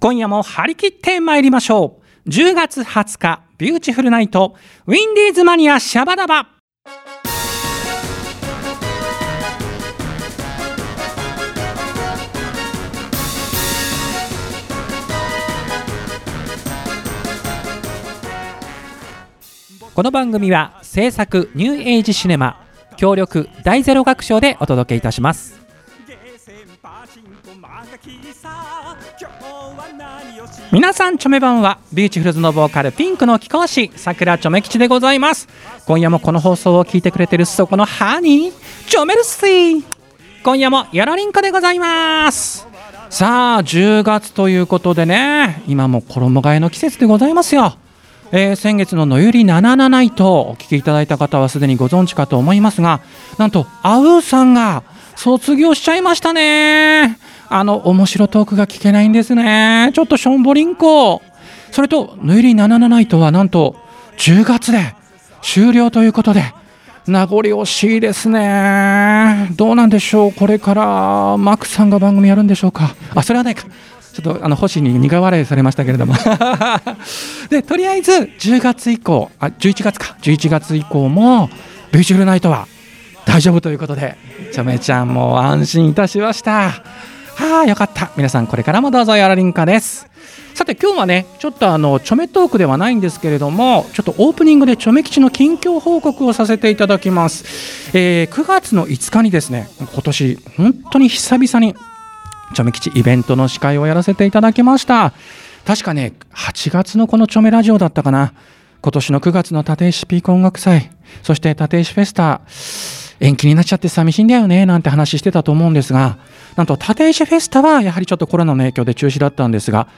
今夜も張り切って参りましょう。10月20日、ビューティフルナイト、ウィンディーズマニアシャバダバ。この番組は制作ニューエイジシネマ協力第ゼロ楽章でお届けいたします皆さんチョメばんはビューティフルズのボーカルピンクの貴公子桜チョメ吉でございます。今夜もこの放送を聞いてくれてるそこのハニーチョメルシー。今夜もよろりんこでございます。さあ10月ということでね今も衣替えの季節でございますよ。えー、先月の「のゆり77ナイト」お聞きいただいた方はすでにご存知かと思いますがなんとアウーさんが卒業しちゃいましたね。あの面白トークが聞けないんですね。ちょっとしょんぼりんこ。それと「のゆり77ナイト」はなんと10月で終了ということで名残惜しいですね。どうなんでしょうこれからマックさんが番組やるんでしょうか。あそれはないか。ちょっとあの星に苦笑いされましたけれども。でとりあえず10月以降あ11月か。11月以降もビューティフルナイトは大丈夫ということでちょめちゃんも安心いたしました。はあよかった。皆さんこれからもどうぞよろりんかです。さて今日はねちょっとあのチョメトークではないんですけれどもちょっとオープニングでチョメ吉の近況報告をさせていただきます、えー、9月の5日にですね今年本当に久々にチョメ吉イベントの司会をやらせていただきました。確かね8月のこのチョメラジオだったかな。今年の9月の立石ピーク音楽祭。そして立石フェスタ。延期になっちゃって寂しいんだよねなんて話してたと思うんですがなんと立石フェスタはやはりちょっとコロナの影響で中止だったんですが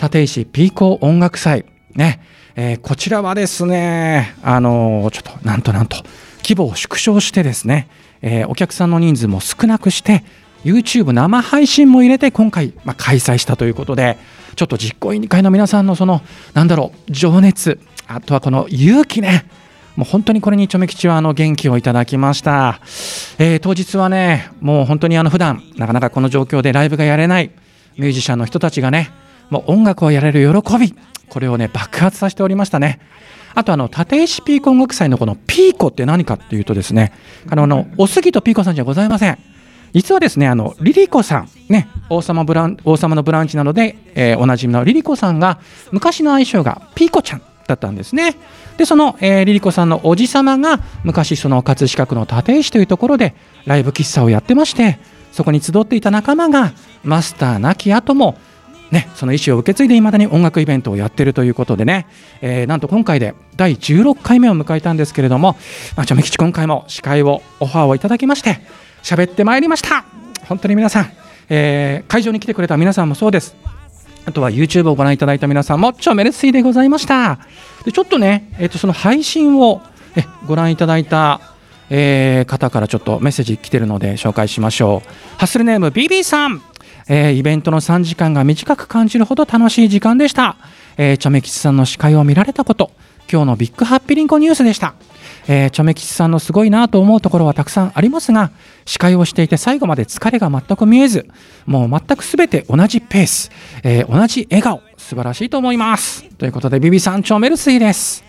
立石ピーコ音楽祭ね、えー、こちらはですねあのー、ちょっとなんとなんと規模を縮小してですね、えー、お客さんの人数も少なくして YouTube 生配信も入れて今回、まあ、開催したということでちょっと実行委員会の皆さんのそのなんだろう情熱あとはこの勇気ねもう本当にこれにちょめ吉はあの元気をいただきました、えー、当日はねもう本当にあの普段なかなかこの状況でライブがやれないミュージシャンの人たちがねもう音楽をやれる喜びこれをね爆発させておりましたね。あとあの立石ピーコ音楽祭のこのピーコって何かっていうとですねあのおすぎとピーコさんじゃございません。実はですねあのリリコさんね王様ブラン王様のブランチなどで、えー、おなじみのリリコさんが昔の愛称がピーコちゃんだったんですね。でその、えー、リリコさんのおじ様が昔その葛飾区の立石というところでライブ喫茶をやってましてそこに集っていた仲間がマスター亡き後もね、その意思を受け継いでいまだに音楽イベントをやってるということでね、えー、なんと今回で第16回目を迎えたんですけれども、まあ、ちょめきち今回も司会をオファーをいただきまして喋ってまいりました。本当に皆さん、えー、会場に来てくれた皆さんもそうです。あとは YouTube をご覧いただいた皆さんも超メルシーでございましたでちょっとね、えー、とその配信をえご覧いただいた、えー、方からちょっとメッセージ来てるので紹介しましょうハッスルネーム BB さんえー、イベントの3時間が短く感じるほど楽しい時間でした。えー、チョメ吉さんの司会を見られたこと、今日のビッグハッピリンコニュースでした。えー、チョメ吉さんのすごいなと思うところはたくさんありますが、司会をしていて最後まで疲れが全く見えず、もう全くすべて同じペース、えー、同じ笑顔、素晴らしいと思います。ということで、ビビさん、チョメルスイです。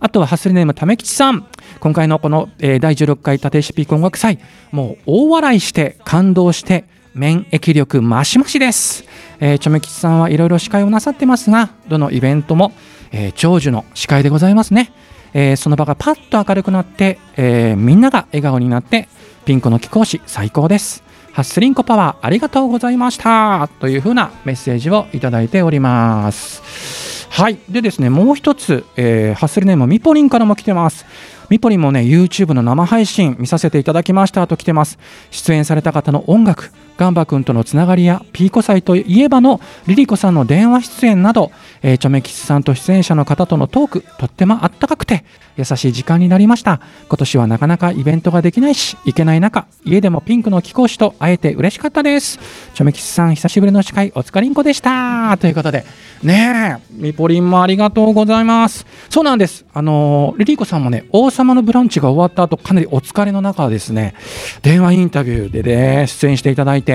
あとはハスリネームため吉さん。今回のこの、えー、第16回立石ピーク音楽祭、もう大笑いして感動して、免疫力マシマシです、えー、チョメ吉さんはいろいろ司会をなさってますがどのイベントも、えー、長寿の司会でございますね、えー、その場がパッと明るくなって、えー、みんなが笑顔になってピンクの貴公子最高です。ハッスリンコパワーありがとうございました。というふうなメッセージをいただいております。はい。でですねもう一つ、えー、ハッスルネームミポリンからも来てます。ミポリンもね YouTube の生配信見させていただきましたと来てます。出演された方の音楽ガンバ君とのつながりやピーコ祭といえばのリリコさんの電話出演など、えー、チョメキスさんと出演者の方とのトークとってもあったかくて優しい時間になりました。今年はなかなかイベントができないし行けない中家でもピンクの貴公子と会えて嬉しかったです。チョメキスさん久しぶりの司会お疲れんこでした。ということでねえミポリンもありがとうございます。そうなんです。あのー、リリコさんもね王様のブランチが終わった後かなりお疲れの中ですね電話インタビューでね出演していただいて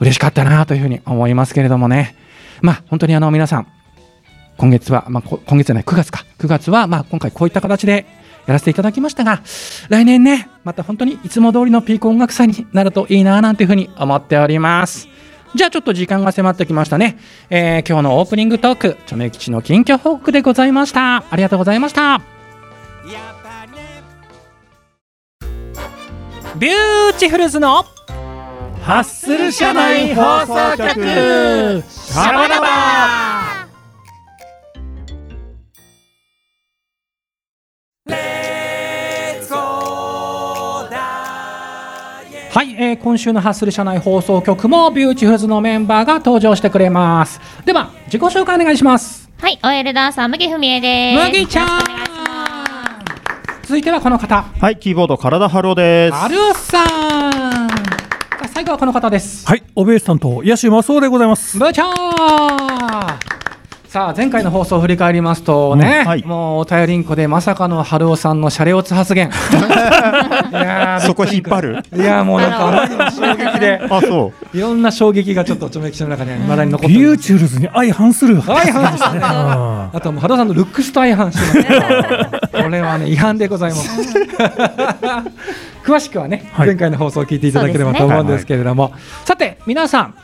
嬉しかったなというふうに思いますけれどもね。まあ本当にあの皆さん今月は、まあ、今月じゃない9月か。9月は、まあ、今回こういった形でやらせていただきましたが来年ねまた本当にいつも通りのピーク音楽祭になるといいななんていうふうに思っております。じゃあちょっと時間が迫ってきましたね、えー今日のオープニングトークチョメ吉の近況報告でございました。ありがとうございました。ビューティフルズのハッスル社内放送局。シャバダバ。はい、えー今週のハッスル社内放送局もビューティフルズのメンバーが登場してくれます。では自己紹介お願いします。はい、OL ダンサー、麦ふみえです。麦ちゃん。続いてはこの方。はい、キーボード体ハローです。アルさん最後はこの方ですはい、オベース担当、ヤシマソウでございます。部長さあ前回の放送を振り返りますとね、うんはい。もうお便りんこでまさかの春尾さんのシャレオツ発言。いやーそこ引っ張る？いやーもうなんかあまりにも衝撃で。あ、そう。いろんな衝撃がちょっとちょめきちの中には未だに残ってるビューチュールズに相反する。相反してねああとはもう原さんのルックスと相反してます これはね違反でございます。詳しくはね、はい。前回の放送を聞いていただければと思うんですけれども、さて皆さん、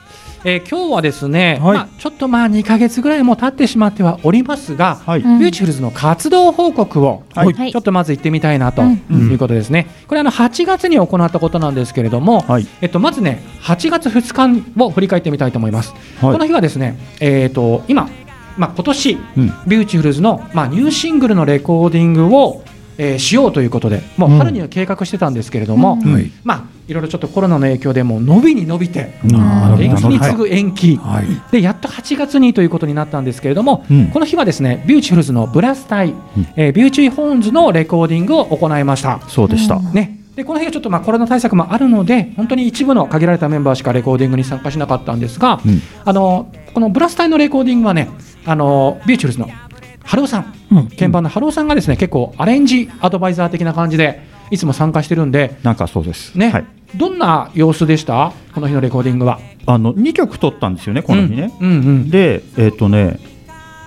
えー今日はですね、はいまあ、ちょっとまあ2か月ぐらいも経ってしまってはおりますが、はい。うんビューティフルズの活動報告を、はいはいちょっとまず行ってみたいなとうんいうことですね。これあの8月に行ったことなんですけれども、はい。えっと、まずね8月2日を振り返ってみたいと思います。はいこの日はですね、えっと今、まあ、今年うん。ビューティフルズの、まあ、ニューシングルのレコーディングを、えーしようということでもううん。春には計画してたんですけれども、うん。はい。まあ、いろいろちょっとコロナの影響でもう伸びに伸びて延期に次ぐ延期、はい。でやっと8月にということになったんですけれども、うん。この日はですねビューティフルズのブラス隊、うん。えービューティーホーンズのレコーディングを行いました。そうでした。ね、でこの日はちょっとまあコロナ対策もあるので本当に一部の限られたメンバーしかレコーディングに参加しなかったんですが、うん。あのこのブラス隊のレコーディングはねあのビューティフルズの春尾さんうん。鍵盤の春尾さんがですね結構アレンジアドバイザー的な感じでいつも参加してるんで、なんかそうです。ねはい。どんな様子でした？この日のレコーディングは。あの、2曲録ったんですよね、この日ね。うんうんで、えっとね、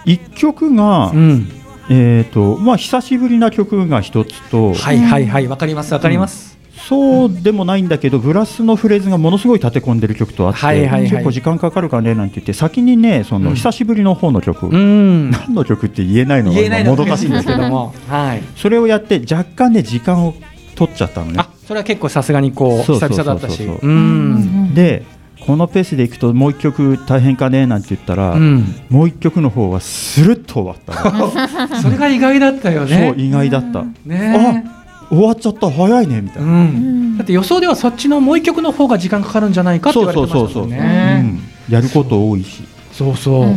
1曲がう、ん、えっと、まあ、久しぶりな曲が1つと、はいはいはいわかりますわかります。そうでもないんだけど、ブラスのフレーズがものすごい立て込んでる曲とあって、はいはいはい。結構時間かかるかねなんて言って、先にね、そうん。の久しぶりの方の曲、うん、何の曲って言えないのがもどかしいんですけど、も、はい。それをやって、若干ね、時間を取っちゃったのね。あ。それは結構さすがにこう久そうそうそうそう。々だったし。で、このペースでいくと、もう一曲大変かねなんて言ったら、うん、もう一曲の方はスルッと終わったの。それが意外だったよそうね。意外だった、ね終わっちゃった早いねみたういな、ん。だって予想ではそっちのもう一曲の方が時間かかるんじゃないかって言われてましたもんうね。ん。やること多いし、そうそう。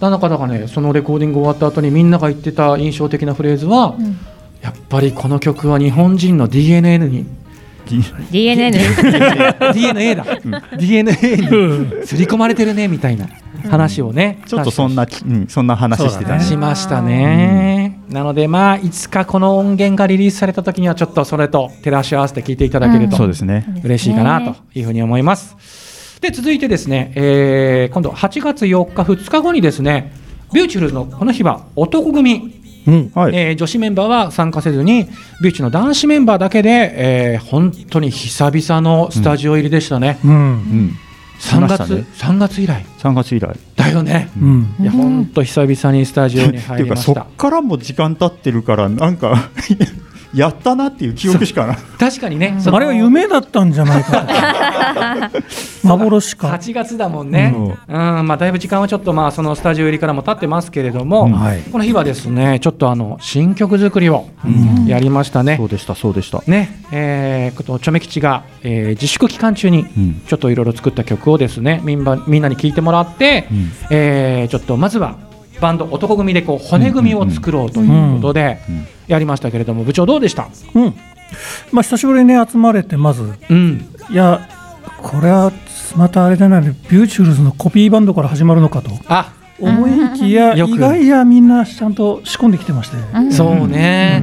なかなかねそのレコーディング終わった後にみんなが言ってた印象的なフレーズは、やっぱりこの曲は日本人の DNA に。DNA ね。DNA だ、DNA に刷り込まれてるねみたいな話をね、ちょっとそんな、うん、そんな話してたね。しましたね。なのでまあいつかこの音源がリリースされた時にはちょっとそれと照らし合わせて聞いていただけるとそうですね嬉しいかなというふうに思います。で続いてですね、えー今度8月4日2日後にですねビューチュルズのこの日は男組、うん。はい、えー女子メンバーは参加せずにビューチの男子メンバーだけで、えー本当に久々のスタジオ入りでしたね。う。うんん、3月、ね3月以来3月以来だよね。うん。いや本当久々にスタジオにって入いうかそりましたっ。からも時間経ってるからなんかやったなっていう記憶しかな。い 確かにね、あれは夢だったんじゃないか。と。幻か。8月だもんね、うん。うん。まあ、だいぶ時間はちょっとまあそのスタジオ入りからも経ってますけれども、うん。はい。この日はですねちょっとあの新曲作りをやりましたね。そうでしたそうでした、ね。えー、ことチョメ吉が、えー自粛期間中にうん。ちょっといろいろ作った曲をですねみんなみんなに聴いてもらって、うん。えーちょっとまずはバンド男組でこう骨組みを作ろうということでうんやりましたけれども部長どうでした、うん。まあ久しぶりにね集まれてまず。うん、いやこれはまたあれじゃないビューティフルズのコピーバンドから始まるのかと。あ。思いきや意外やみんなちゃんと仕込んできてまして。うん。そうね、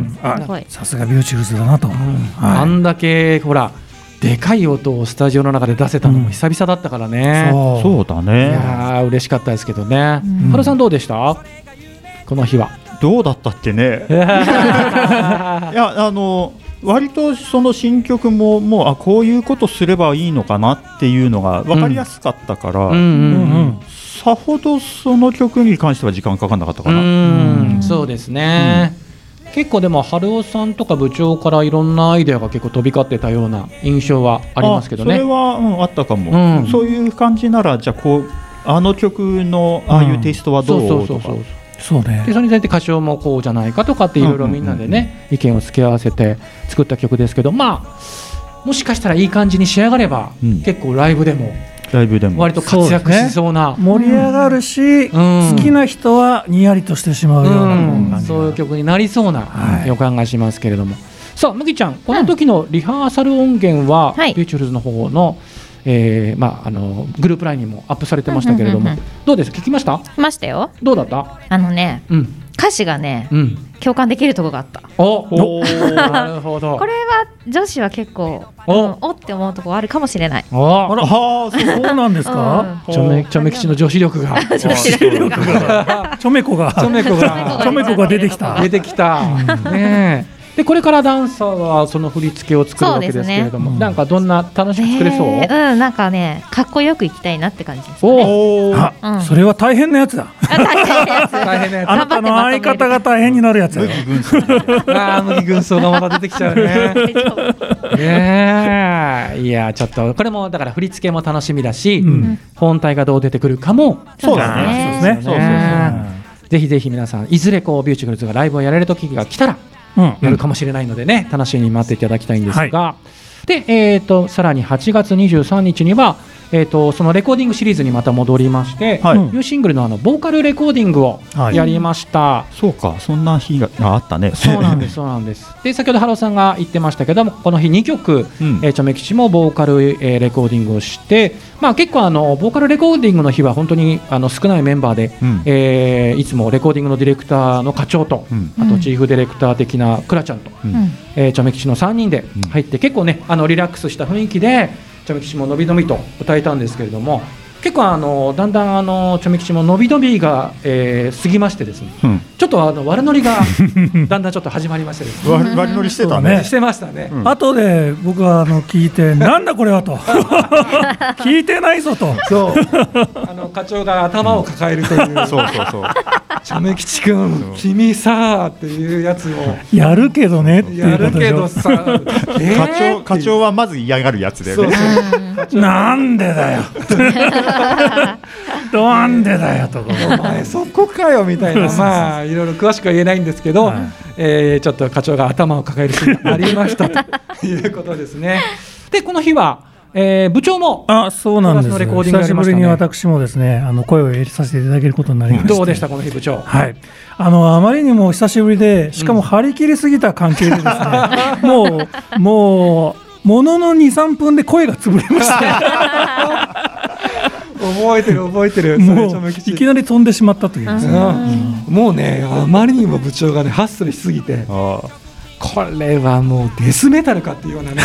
さすがビューティフルズだなと。うん。はい。あんだけほらでかい音をスタジオの中で出せたのも久々だったからね、そう。そうだいねやー嬉しかったですけどね、うん。原さんどうでした？この日は。どうだったっけね？いやあの割とその新曲ももうあこういうことすればいいのかなっていうのが分かりやすかったから、うん。うんうんうん。さほどその曲に関しては時間かかんなかったかな、うん。そうですね、結構でも春尾さんとか部長からいろんなアイデアが結構飛び交ってたような印象はありますけどね。あそれは、うん、あったかも、うん。そういう感じならじゃあこうあの曲のああいうテイストはどう,、そうそうそうそうそう。ねでそれについて歌唱もこうじゃないかとかっていろいろみんなでね、意見を付け合わせて作った曲ですけどまあもしかしたらいい感じに仕上がれば、うん。結構ライブでもライブでも。割と活躍しそうな。盛り上がるし、うん。好きな人はにやりとしてしまうようなうん。そういう曲になりそうなはい。予感がしますけれども、さあ麦ちゃんこの時のリハーサル音源は、はい。ビューチュルズの方の、えーまあ、あのグループラインにもアップされてましたけれども、うんうんうんうん。どうです？聞きました？来ましたよ。どうだった？あのねうん歌詞がねうん。共感できるとこがあった。おおーなるほど。これは女子は結構お。うんおって思うとこあるかもしれない。お。あら。はあそうなんですか、ちょめちょめ吉の女子力が。女子力ちょめこが。ちょめこが。ちょめこが出てきた。出てきた。ねえでこれからダンサーはその振り付けを作るわけですけれども、ね。なんかどんな楽しく作れそう？ねうんなんかねかっこよくいきたいなって感じですおね。おー。あ、うん。それは大変なやつだ。あ大変なやつ。大変なやつ。あなたの相方が大変になるやつだ。よ麦軍曹ああ麦軍曹がまた出てきちゃうね。ねえ。いやちょっとこれもだから振り付けも楽しみだし、うん。本体がどう出てくるかもそうだね。そうですね。そうそうそうぜひぜひ皆さんいずれこうビューティフルズがライブをやれる時が来たらうんやるかもしれないのでね、楽しみに待っていただきたいんですが、で、えー、とさらに8月23日には、えー、とそのレコーディングシリーズにまた戻りまして、はい。ニューシングルのあのボーカルレコーディングをはい。やりました。そうかそんな日があったね。そうなんです、そうなんです。で、先ほど春尾さんが言ってましたけども、この日2曲、うん。えー、チョメ吉もボーカル、えーレコーディングをして、まあ結構あのボーカルレコーディングの日は本当にあの少ないメンバーで、うん。えーいつもレコーディングのディレクターの課長と、うん。あとチーフディレクター的なクラちゃんと、ううん。んえー、チョメ吉の3人でうん入って、結構ねあのリラックスした雰囲気でチョメ吉ものびのびと歌えたんですけれども結構あのだんだんあのチョメ吉ものびのびが、えー過ぎましてですね。うん。ちょっとあの悪ノリが だんだんちょっと始まりましてですね。割割り乗りしてたね。だしてましたね。うん。後で僕はあの聞いてなんだこれはと。聞いてないぞと。そう。あの課長が頭を抱えるという。そうそうそう。チョメ吉君君さっていうやつを。やるけどねっていやるうことでしょ。けどさ、えー課長課長はまず嫌がるやつだよそうねそう なんでだよ。なんでだよとか。お前そこかよみたいな。まあいろいろ詳しくは言えないんですけど、はい。えーちょっと課長が頭を抱えるシーンがありましたということですね。でこの日は、えー部長もあそうなんですコーラスのレコーディングがあ久しぶりに私もですねあの声を入れさせていただけることになりましてどうでしたこの日部長？はい、あのあまりにも久しぶりで、しかも張り切りすぎた関係でですね、もう、もう、ものの2、3分で声が潰れました、覚えてる覚えてる。もういきなり飛んでしまったというですね、うん。もうねあまりにも部長がねハッスルしすぎて。あこれはもうデスメタルかっていうようなね。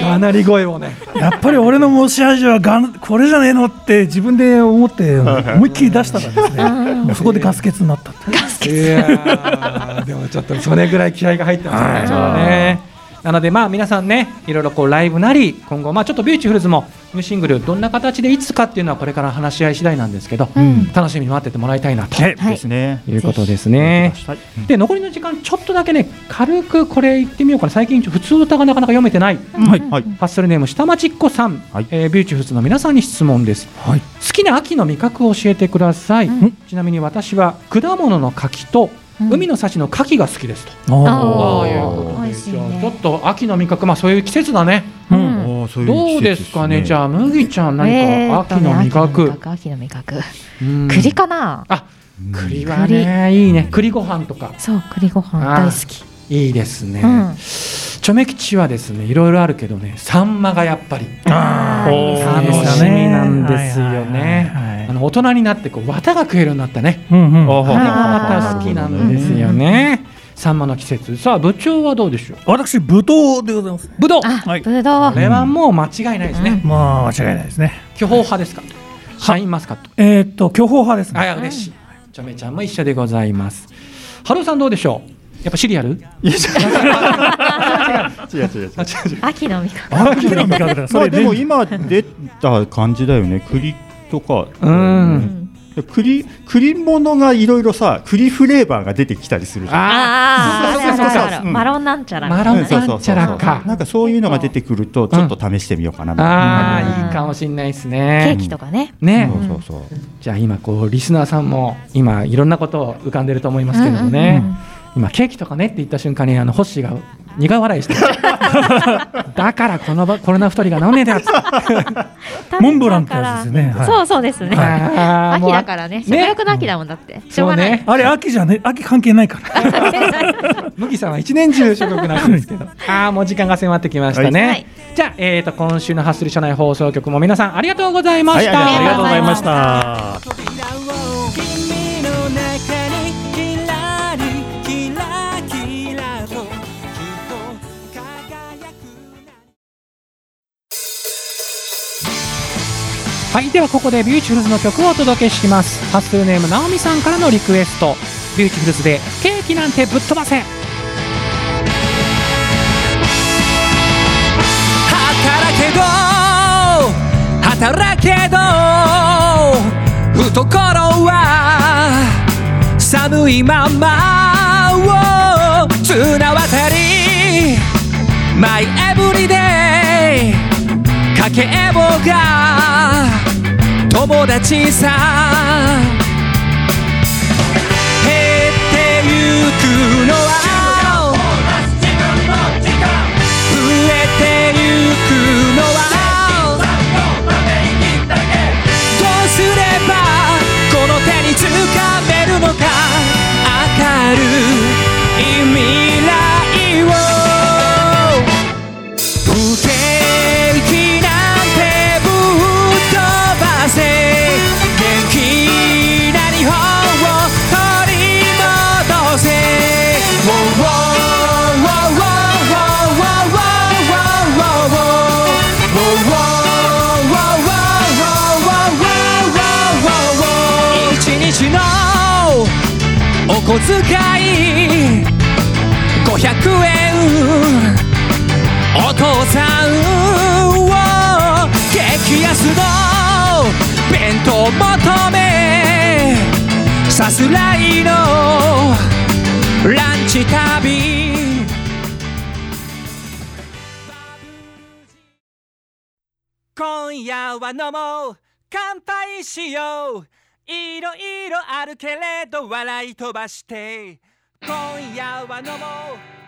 がなり声をね。やっぱり俺の持ち味はがんこれじゃねえのって自分で思って、思いっきり出したらですね、もうそこでガス欠になったっていう。いやーでもちょっとそれぐらい気合が入ってますね。なのでまあ皆さんねいろいろこうライブなり今後まあちょっとビューティフルズもニューシングルどんな形でいつかっていうのはこれから話し合い次第なんですけど、ん。楽しみに待っててもらいたいなと。ですね。い。うことですね。はいで残りの時間ちょっとだけね軽くこれ言ってみようかな。最近ふつおたがなかなか読めてない、はい。はいハッスルネーム下町っ子さん、はい。えービューティフルズの皆さんに質問です、はい。好きな秋の味覚を教えてください、うん。ちなみに私は果物の柿とうん海の幸の牡蠣が好きですと、ああー。いうことで美味しいね。ちょっと秋の味覚まあそういう季節だね。ううんういうどう季節ですかね？じあゃあ麦ちゃん何えーっとねか秋の味覚、秋の味覚。うん。栗かな？あ栗はねいいね。栗ご飯とか。そう栗ご飯大好き。いいですね、うんチョメ吉はですねいろいろあるけどねサンマがやっぱり。楽ねしみなんですよはいはいはいねはい。あの大人になってこうワタが食えるようになったね。うんうん。また好きなんですよね。サンマの季節。さあ部長はどうでしょう？私ぶどうでございます。ぶどうあ、はい。ぶどうこ。れはもう間違いないですね、まあ間違いないですね。巨峰派ですか？シャインマスカット。えーっと巨峰派ですあねや嬉しい。ちょめちゃんも一緒でございます。ハローさんどうでしょう？やっぱシリアル？いや違う。違う違う違う。違う 秋の味覚。秋の味覚だそれまあで。も今出た感じだよね栗とか。うん。栗栗物がいろいろさ栗フレーバーが出てきたりするじゃん。ああ、そうそうそうマロンなんちゃら。マロンなんちゃらか。なんかそういうのが出てくるとちょっと試してみようかな。みたいなああうん。いいかもしれないですケねーキとかね。ね。そうそうそう。じゃあ今こうリスナーさんも今いろんなことを浮かんでると思いますけどもね、今ケーキとかねって言った瞬間にあのホッシーが苦笑いしてる だからこの場コロナ太りが治んねえだよっモンブランってやつですね。はい。そうそうですね。秋だからね。食欲の秋だもんだって。しょうがない。あれ秋じゃね秋関係ないから。麦さんは一年中食欲なんですけど。ああもう時間が迫ってきましたね、はい。じゃあ、えー、と今週のハッスル社内放送局も皆さんありがとうございました、はいありがとうございましたはいではここでビューティフルズの曲をお届けします。ハッスルネームなおみさんからのリクエスト。ビューティフルズでケーキなんてぶっ飛ばせ働けど働けど懐は寒いままを綱渡りマイエブリデイかけえぼが友達さ求めさすらいのランチ旅。今夜は飲もう。乾杯しよう。いろいろあるけれど笑い飛ばして。今夜は飲もう。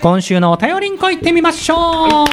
今週のお便りんこ行ってみましょう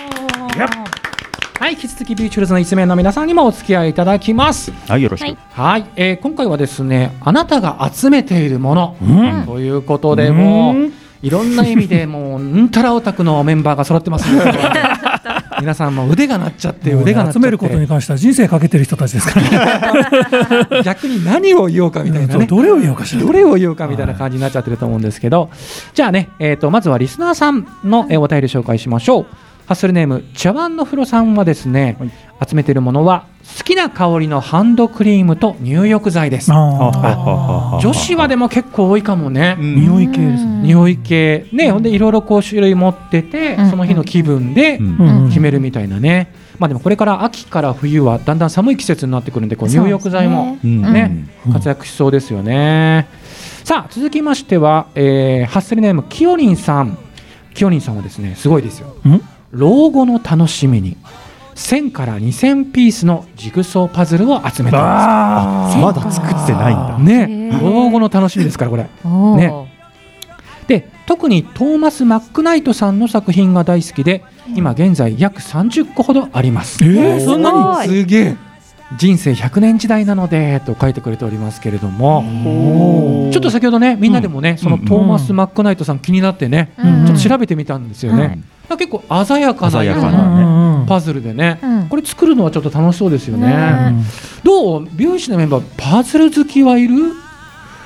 はい引き続きビューティフルズの一名の皆さんにもお付き合いいただきます。はいよろしく。はい。はい、えー今回はですねあなたが集めているもの、ん。ということでもううんいろんな意味で もううんたらオタクのメンバーが揃ってますね。皆さんも腕が鳴っちゃって腕が集めることに関しては人生かけてる人たちですからね。逆に何を言おうかみたいなね。うんどれを言おうかしら。どれを言おうかみたいな感じになっちゃってると思うんですけど、じゃあね、えー、とまずはリスナーさんのえーお便り紹介しましょう。ハッスルネーム茶碗の風呂さんはですね、集めているものは好きな香りのハンドクリームと入浴剤です。あ女子はでも結構多いかもね。うん匂い系ですね匂い系ね、ほんでいろいろこう種類持ってて、うんその日の気分で決めるみたいなね。まあでもこれから秋から冬はだんだん寒い季節になってくるんで、こう入浴剤もうんねうん活躍しそうですよね。さあ続きましては、えーハッスルネームきよりんさん。きよりんさんはですねすごいですよ。ん？老後の楽しみに1000から2000ピースのジグソーパズルを集めてまあ。まだ作ってないんだ。す。ね老後の楽しみですからこれ。ね。で特にトーマス・マックナイトさんの作品が大好きで今現在約30個ほどあります。えーそんなに？すげえ人生100年時代なのでと書いてくれておりますけれども。ちょっと先ほどねみんなでもね、そのうんトーマス・マックナイトさん気になってね、うん。ちょっと調べてみたんですよね、結構鮮やかな鮮や色かなね。パズルでね、うん。これ作るのはちょっと楽しそうですよね、ねどう美容師のメンバーパズル好きはいる？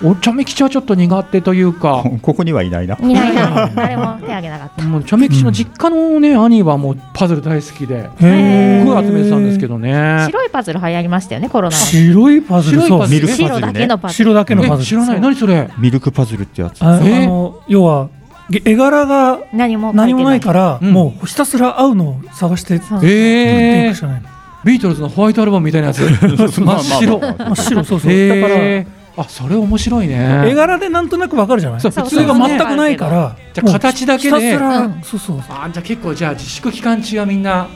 お茶目吉はちょっと苦手というか。ここにはいないな。いないな。誰も手挙げなかった。もう茶目吉の実家のね、兄はもうパズル大好きで。すごい集めてたんですけどね。白いパズル流行りましたよねコロナの白いパズル。そう白いパズルミルクパズ白だ。けのパズル白だけのパズル。え知らない。何それ？ミルクパズルってやつ。あの要はげ絵柄が何も書何もないから、うん。もうひたすら合うのを探してえーいくしかない。ビートルズのホワイトアルバムみたいなやつ。真っ白まあまあまあ。真っ白。そうそう、だからあそれ面白いね。絵柄でなんとなくわかるじゃない？そう。普通が全くないから。じゃあ形だけで。もうん。そうそうあじゃあ結構じゃあ自粛期間中はみんな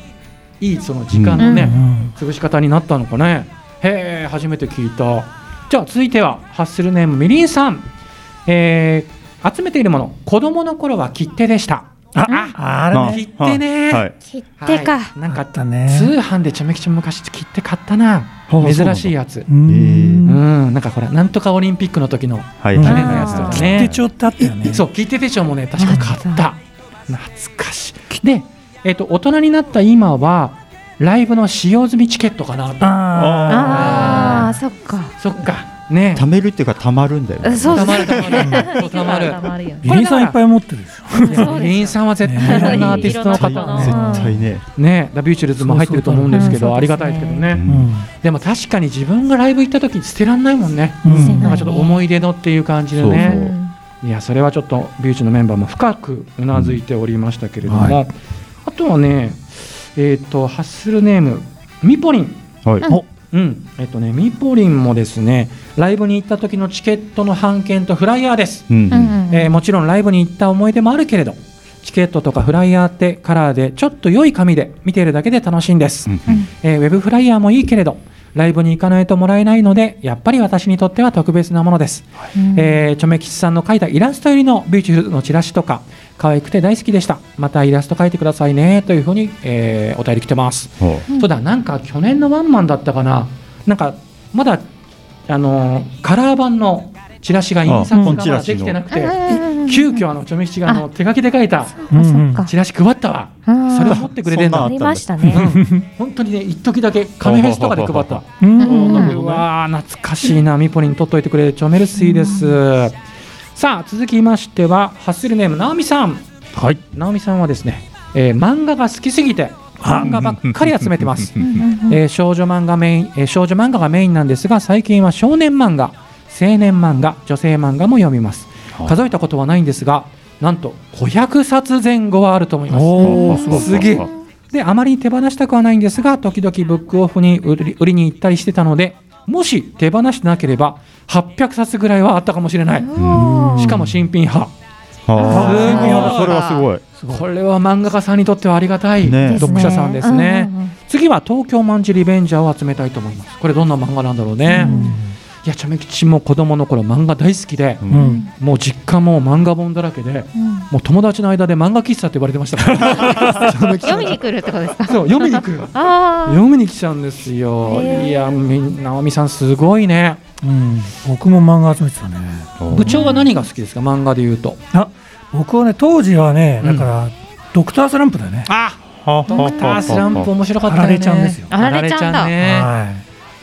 いいその時間のね、うん潰し方になったのかね。へえ初めて聞いた。じゃあ続いてはハッスルネームみりんさん、えー集めているもの子供の頃は切手でしたああれ切手ね。はい。切手か、はい。なんかあったね。通販でちょめきちょ昔切手買ったな。あ珍しいやつ。ううん。んなんかほらなんとかオリンピックの時のはい。うん種のやつとかね。手帳ってあったよね。そう切手手帳もね確か買った。懐かしい。で、えっと大人になった今はライブの使用済みチケットかな。ああそっか。そっかね。貯めるっていうか貯まるんだよね。そう。たまるたまる。そうたまるたまるよービリンさんいっぱい持ってるでしょ。そうですよ。リンさんは絶対いろんなアーティストの方の。絶ね対ね。ねダビューチュルズも入ってると思うん。ですけそうそうどありがたいですけどねう。んでも確かに自分がライブ行った時に捨てらんないもんね。うん。なんかちょっと思い出のっていう感じでそうねそう。いやそれはちょっとビューチのメンバーも深くうなずいておりましたけれども、うんはあとはねえっ、とハッスルネームミポリン。はい。うん。うんえっ、とねミポリンもですねライブに行った時のチケットの半券とフライヤーです、うん。えーもちろんライブに行った思い出もあるけれどチケットとかフライヤーってカラーでちょっと良い紙で見ているだけで楽しいんです、うんえーウェブフライヤーもいいけれどライブに行かないともらえないのでやっぱり私にとっては特別なものです、うん。えーチョメ吉さんの描いたイラスト入りのビューティフルのチラシとか可愛くて大好きでした。またイラスト描いてくださいねというふうに、えーお便り来てます、そう。だなんか去年のワンマンだったかな。なんかまだあのーカラー版のチラシが印刷ができてなくてうん急遽あのチョメ吉があの手書きで書いたチラシ配ったわ。うんそれを持ってくれてんだ。ありましたね 本当にね一時だけ亀フェスとかで配った。うわー懐かしいな。ミポリン取っといてくれる。チョメルシーです。さあ続きましてはハッスルネーム直美さん。はい。直美さんはですね、えー漫画が好きすぎて漫画ばっかり集めてます、えー少女漫画メイン、えー少女漫画がメインなんですが最近は少年漫画青年漫画女性漫画も読みます。はい。数えたことはないんですがなんと500冊前後はあると思います。すげえ。であまり手放したくはないんですが時々ブックオフに売り売りに行ったりしてたのでもし手放してなければ800冊ぐらいはあったかもしれない。うん。しかも新品派あそれはすごい。これは漫画家さんにとってはありがたいね。読者さんですね。うんうんうん次は東京マンジリベンジャーを集めたいと思います。これどんな漫画なんだろうね、いやちゃめ吉も子供の頃漫画大好きで、ううん。んもう実家も漫画本だらけでうん。もう友達の間で漫画喫茶って言われてましたから。読みに来るってことですか？そう読みに来る。あ読みに来ちゃうんですよ。いや、み直美さんすごいね。うん。僕も漫画集めてたね。部長は何が好きですか、漫画で言うと。あ僕はね当時はねだから、ドクタースランプだよね。あ、はドクタースランプ面白かったよね。あられちゃんですよ。あられちゃんだ。ね。は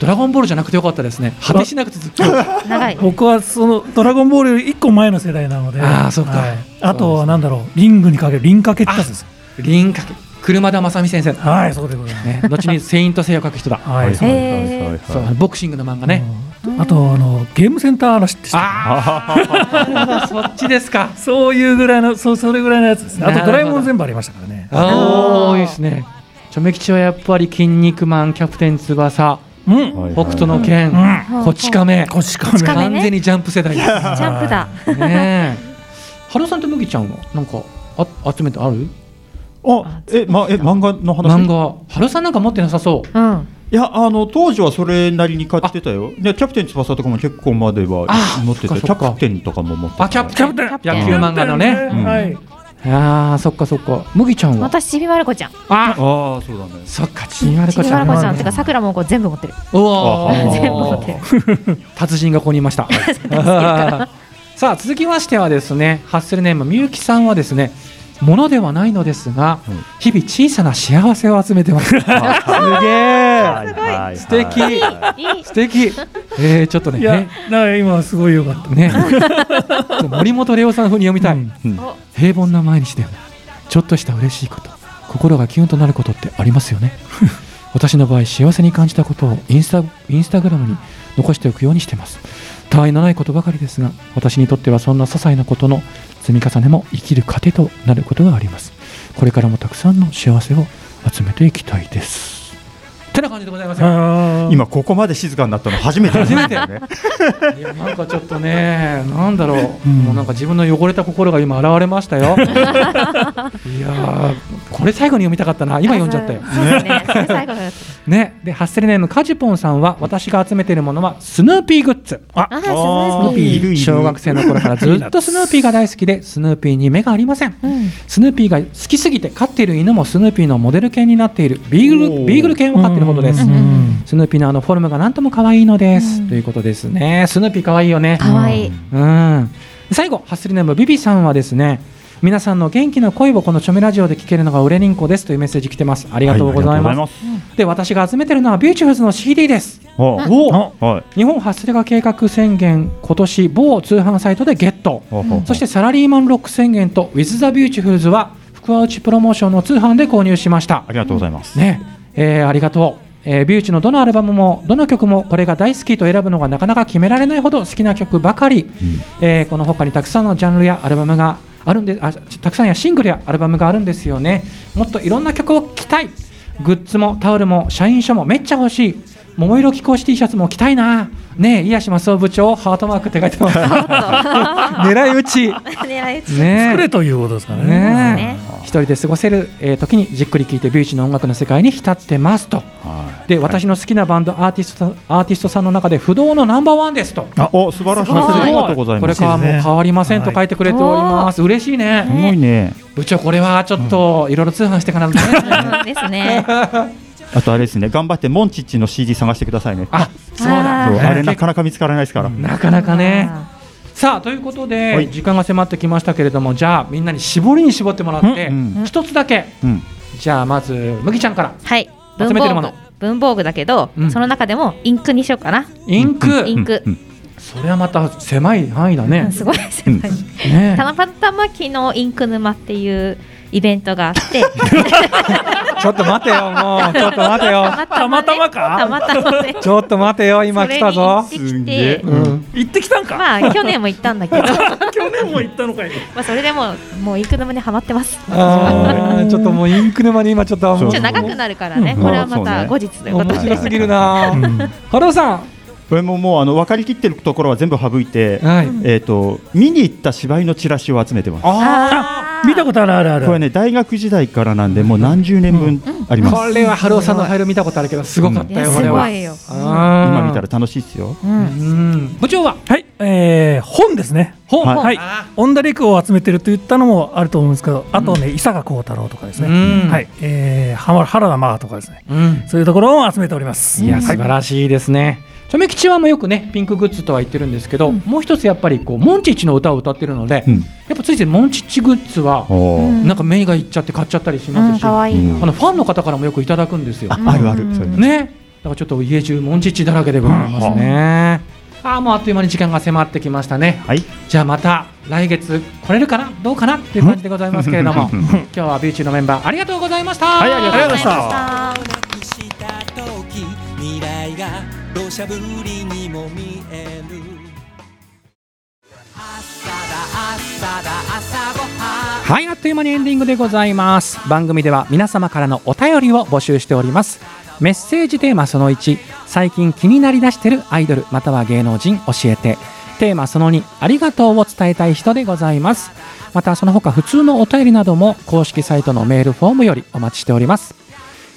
ドラゴンボールじゃなくてよかったですね。果てしなくてずっと。あ長い。い僕はその「ドラゴンボール」より1個前の世代なので。あーそっか。はい。あとはなんだろうリングにかける。リンかけってやつですリンかけ、車田正美先生。はいそうでございます、ね、後にセイントセイヤを描く人だ。はい。そうへーそう、ボクシングの漫画ね。うん。あとあのゲームセンター嵐って知ってるああ、そっちですか。そういうぐらいのそうそれぐらいのやつです。ねあとドラえもん全部ありましたからね。ああ、いいですね。チョメ吉はやっぱり筋肉マン、キャプテン翼、北斗の拳、うん。こち亀。こち亀。こち亀完全にジャンプ世代。です。ジャンプだ。ねえ。原さんと麦ちゃんはなんかあ集めてある？あえまえ漫画の話？漫画。原さんなんか持ってなさそう。うん。いやあの当時はそれなりに買ってたよ。でキャプテン翼とかも結構まではあ持ってたよ。キャプテンとかも持ってた。あキャプテン。キャプテン。野球漫画のね。ああそっかそっか。麦ちゃんは？私ちびまる子ちゃんあああそうだねそっかちびまるちびま子ちゃん。る子ちゃんっていうかさくらもこう全部持ってるうわあー全部持ってる 達人がここにいました。さあ続きましてはですねハッスルネームみゆきさんはですねものではないのですが、うん日々小さな幸せを集めてます。すげえ。はい素敵いい素敵。えー、ちょっとね。いやねだから今すごい良かったね。森本レオさん風に読みたい。うんうんお平凡な毎日でもちょっとした嬉しいこと心がキュンとなることってありますよね 私の場合幸せに感じたことをインスタインスタグラムに残しておくようにしています他愛のないことばかりですが私にとってはそんな些細なことの積み重ねも生きる糧となることがあります。これからもたくさんの幸せを集めていきたいです。てな感じでございます今ここまで静かになったの初めてです初めてよね。いやなんかちょっとね、なんだろう、うんもうなんか自分の汚れた心が今現れましたよ。いやー、これ最後に読みたかったな、今読んじゃったよ。そうですね。ね、でハッスルネームカジポンさんは私が集めているものはスヌーピーグッズ。あ、すあーごい。いるいる小学生の頃からずっとスヌーピーが大好きでスヌーピーに目がありません。うん。スヌーピーが好きすぎて飼っている犬もスヌーピーのモデル犬になっているビーグルビーグル犬を飼っているほどです。スヌーピーのあのフォルムがなんとも可愛いのです、うんということですね。スヌーピー可愛いよね。かわいい。うん、最後、ハッスルネームビビさんはですね皆さんの元気な声をこのチョメラジオで聞けるのが嬉りんこですというメッセージ来てますありがとうございます,、はで私が集めてるのはビューチフルズの CD です。おはい。日本ハッスルが計画宣言今年某通販サイトでゲットそしてサラリーマンロック宣言と With the Beautifuls は福は内プロモーションの通販で購入しましたありがとうございます。ね、えーありがとう、えービューチのどのアルバムもどの曲もこれが大好きと選ぶのがなかなか決められないほど好きな曲ばかり、えーこの他にたくさんのジャンルやアルバムがあるんであたくさんやシングルやアルバムがあるんですよね。もっといろんな曲を聴きたい。グッズもタオルも社員証もめっちゃ欲しい桃色気候し T シャツも着たいな。ねえ癒しマスオ部長ハートマークって書いてます。狙い撃ち。狙い撃ち。ねえ。作れということですからね。ねね。一人で過ごせる、えー時にじっくり聴いてビューチの音楽の世界に浸ってますと。はで私の好きなバンドアーティストアーティストさんの中で不動のナンバーワンですと。い。お、素晴らしい。ありがとうございこれます。からも変わりませんと書いてくれております、嬉しいね。すごいね。部長これはちょっといろいろ通販していかないとね、うんですね。あとあれですね、頑張ってモンチッチの CD 探してくださいね。あそうだ。そうあれなかなか見つからないですから。なかなかね。あさあということで、はい。時間が迫ってきましたけれどもじゃあみんなに絞りに絞ってもらってうん一、つだけ。うん。じゃあまず麦ちゃんから。はい。集めてるもの。文房具。だけど、うん。その中でもインクにしようかな。インク、インク。うん。それはまた狭い範囲だね。すごい狭い。ね。たまたま昨日インク沼っていうイベントがあって、ちょっと待てよもう。ちょっと待てよ。たまたまか？たまたまね。ちょっと待てよ今来たぞ。行ってきすげてえ、うん。行ってきたんか？まあ去年も行ったんだけど、ま 去年も行ったのかい。あそれでももうインク沼にはまってます。ちょっともうインク沼に今ちょっと。ちょっと長くなるからね、うん。これはまた後日ということで。面白すぎるなうん。ハローさんこれももうあの分かりきってるところは全部省いて、はい。えっと見に行った芝居のチラシを集めてます。あー。見たことあるあるある。これね大学時代からなんでもう何十年分あります。これはハローさんのファイル見たことあるけどすごかったよこれは。すごいよ。今今見たら楽しいですよ。う。うん。ん部長は？はい、えー本ですね。本。はい。はい。あ、恩田陸を集めてると言ったのもあると思うんですけど、あとね、伊坂幸太郎とかですね。うんはい、えー、原田マハとかですね。うんそうい。うところを集めております。い。やはい。素晴らしい。ですね。チョメ吉はもよくねピンクグッズとは言ってるんですけど、うんもう一つやっぱりこうモンチッチの歌を歌ってるので、うん。やっぱついてるモンチッチグッズはなんか目がいっちゃって買っちゃったりしうん、ますし。うんあのファンの方からもよくいただくんですよ。ああるある。ね、だからちょっと家中モンチッチだらけでございますね。ああもうあっという間に時間が迫ってきましたね。はい。じゃあまた来月来れるかな？どうかな？っていう感じでございますけれどもうん今日はビューチのメンバーありがとうございました。はいありがとうございました未来が土砂降りにも見える朝だ朝だ朝ごはんはい、あっという間にエンディングでございます。番組では皆様からのお便りを募集しております。メッセージテーマその1、最近気になりだしてるアイドルまたは芸能人教えて。テーマその2、ありがとうを伝えたい人でございます。またその他普通のお便りなども公式サイトのメールフォームよりお待ちしております。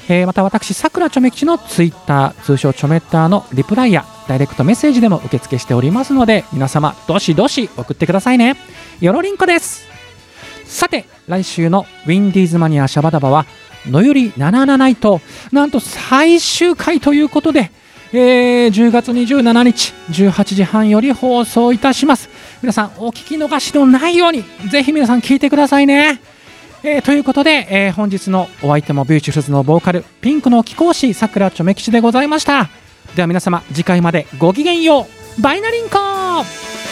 えーまた私、さくらちょめ吉のツイッター、通称ちょめッターのリプライやダイレクトメッセージでも受付しておりますので、皆様、どしどし送ってくださいね。よろりんこです。さて、来週のウィンディーズマニアシャバダバは、のより77ナイト、なんと最終回ということで、えー10月27日18時半より放送いたします。皆さん、お聞き逃しのないように、ぜひ皆さん聞いてくださいね。えーということで、えー本日のお相手もビューティフルズのボーカルピンクの貴公子さくらちょめ吉でございました。では皆様次回までごきげんよう。バイナリンコ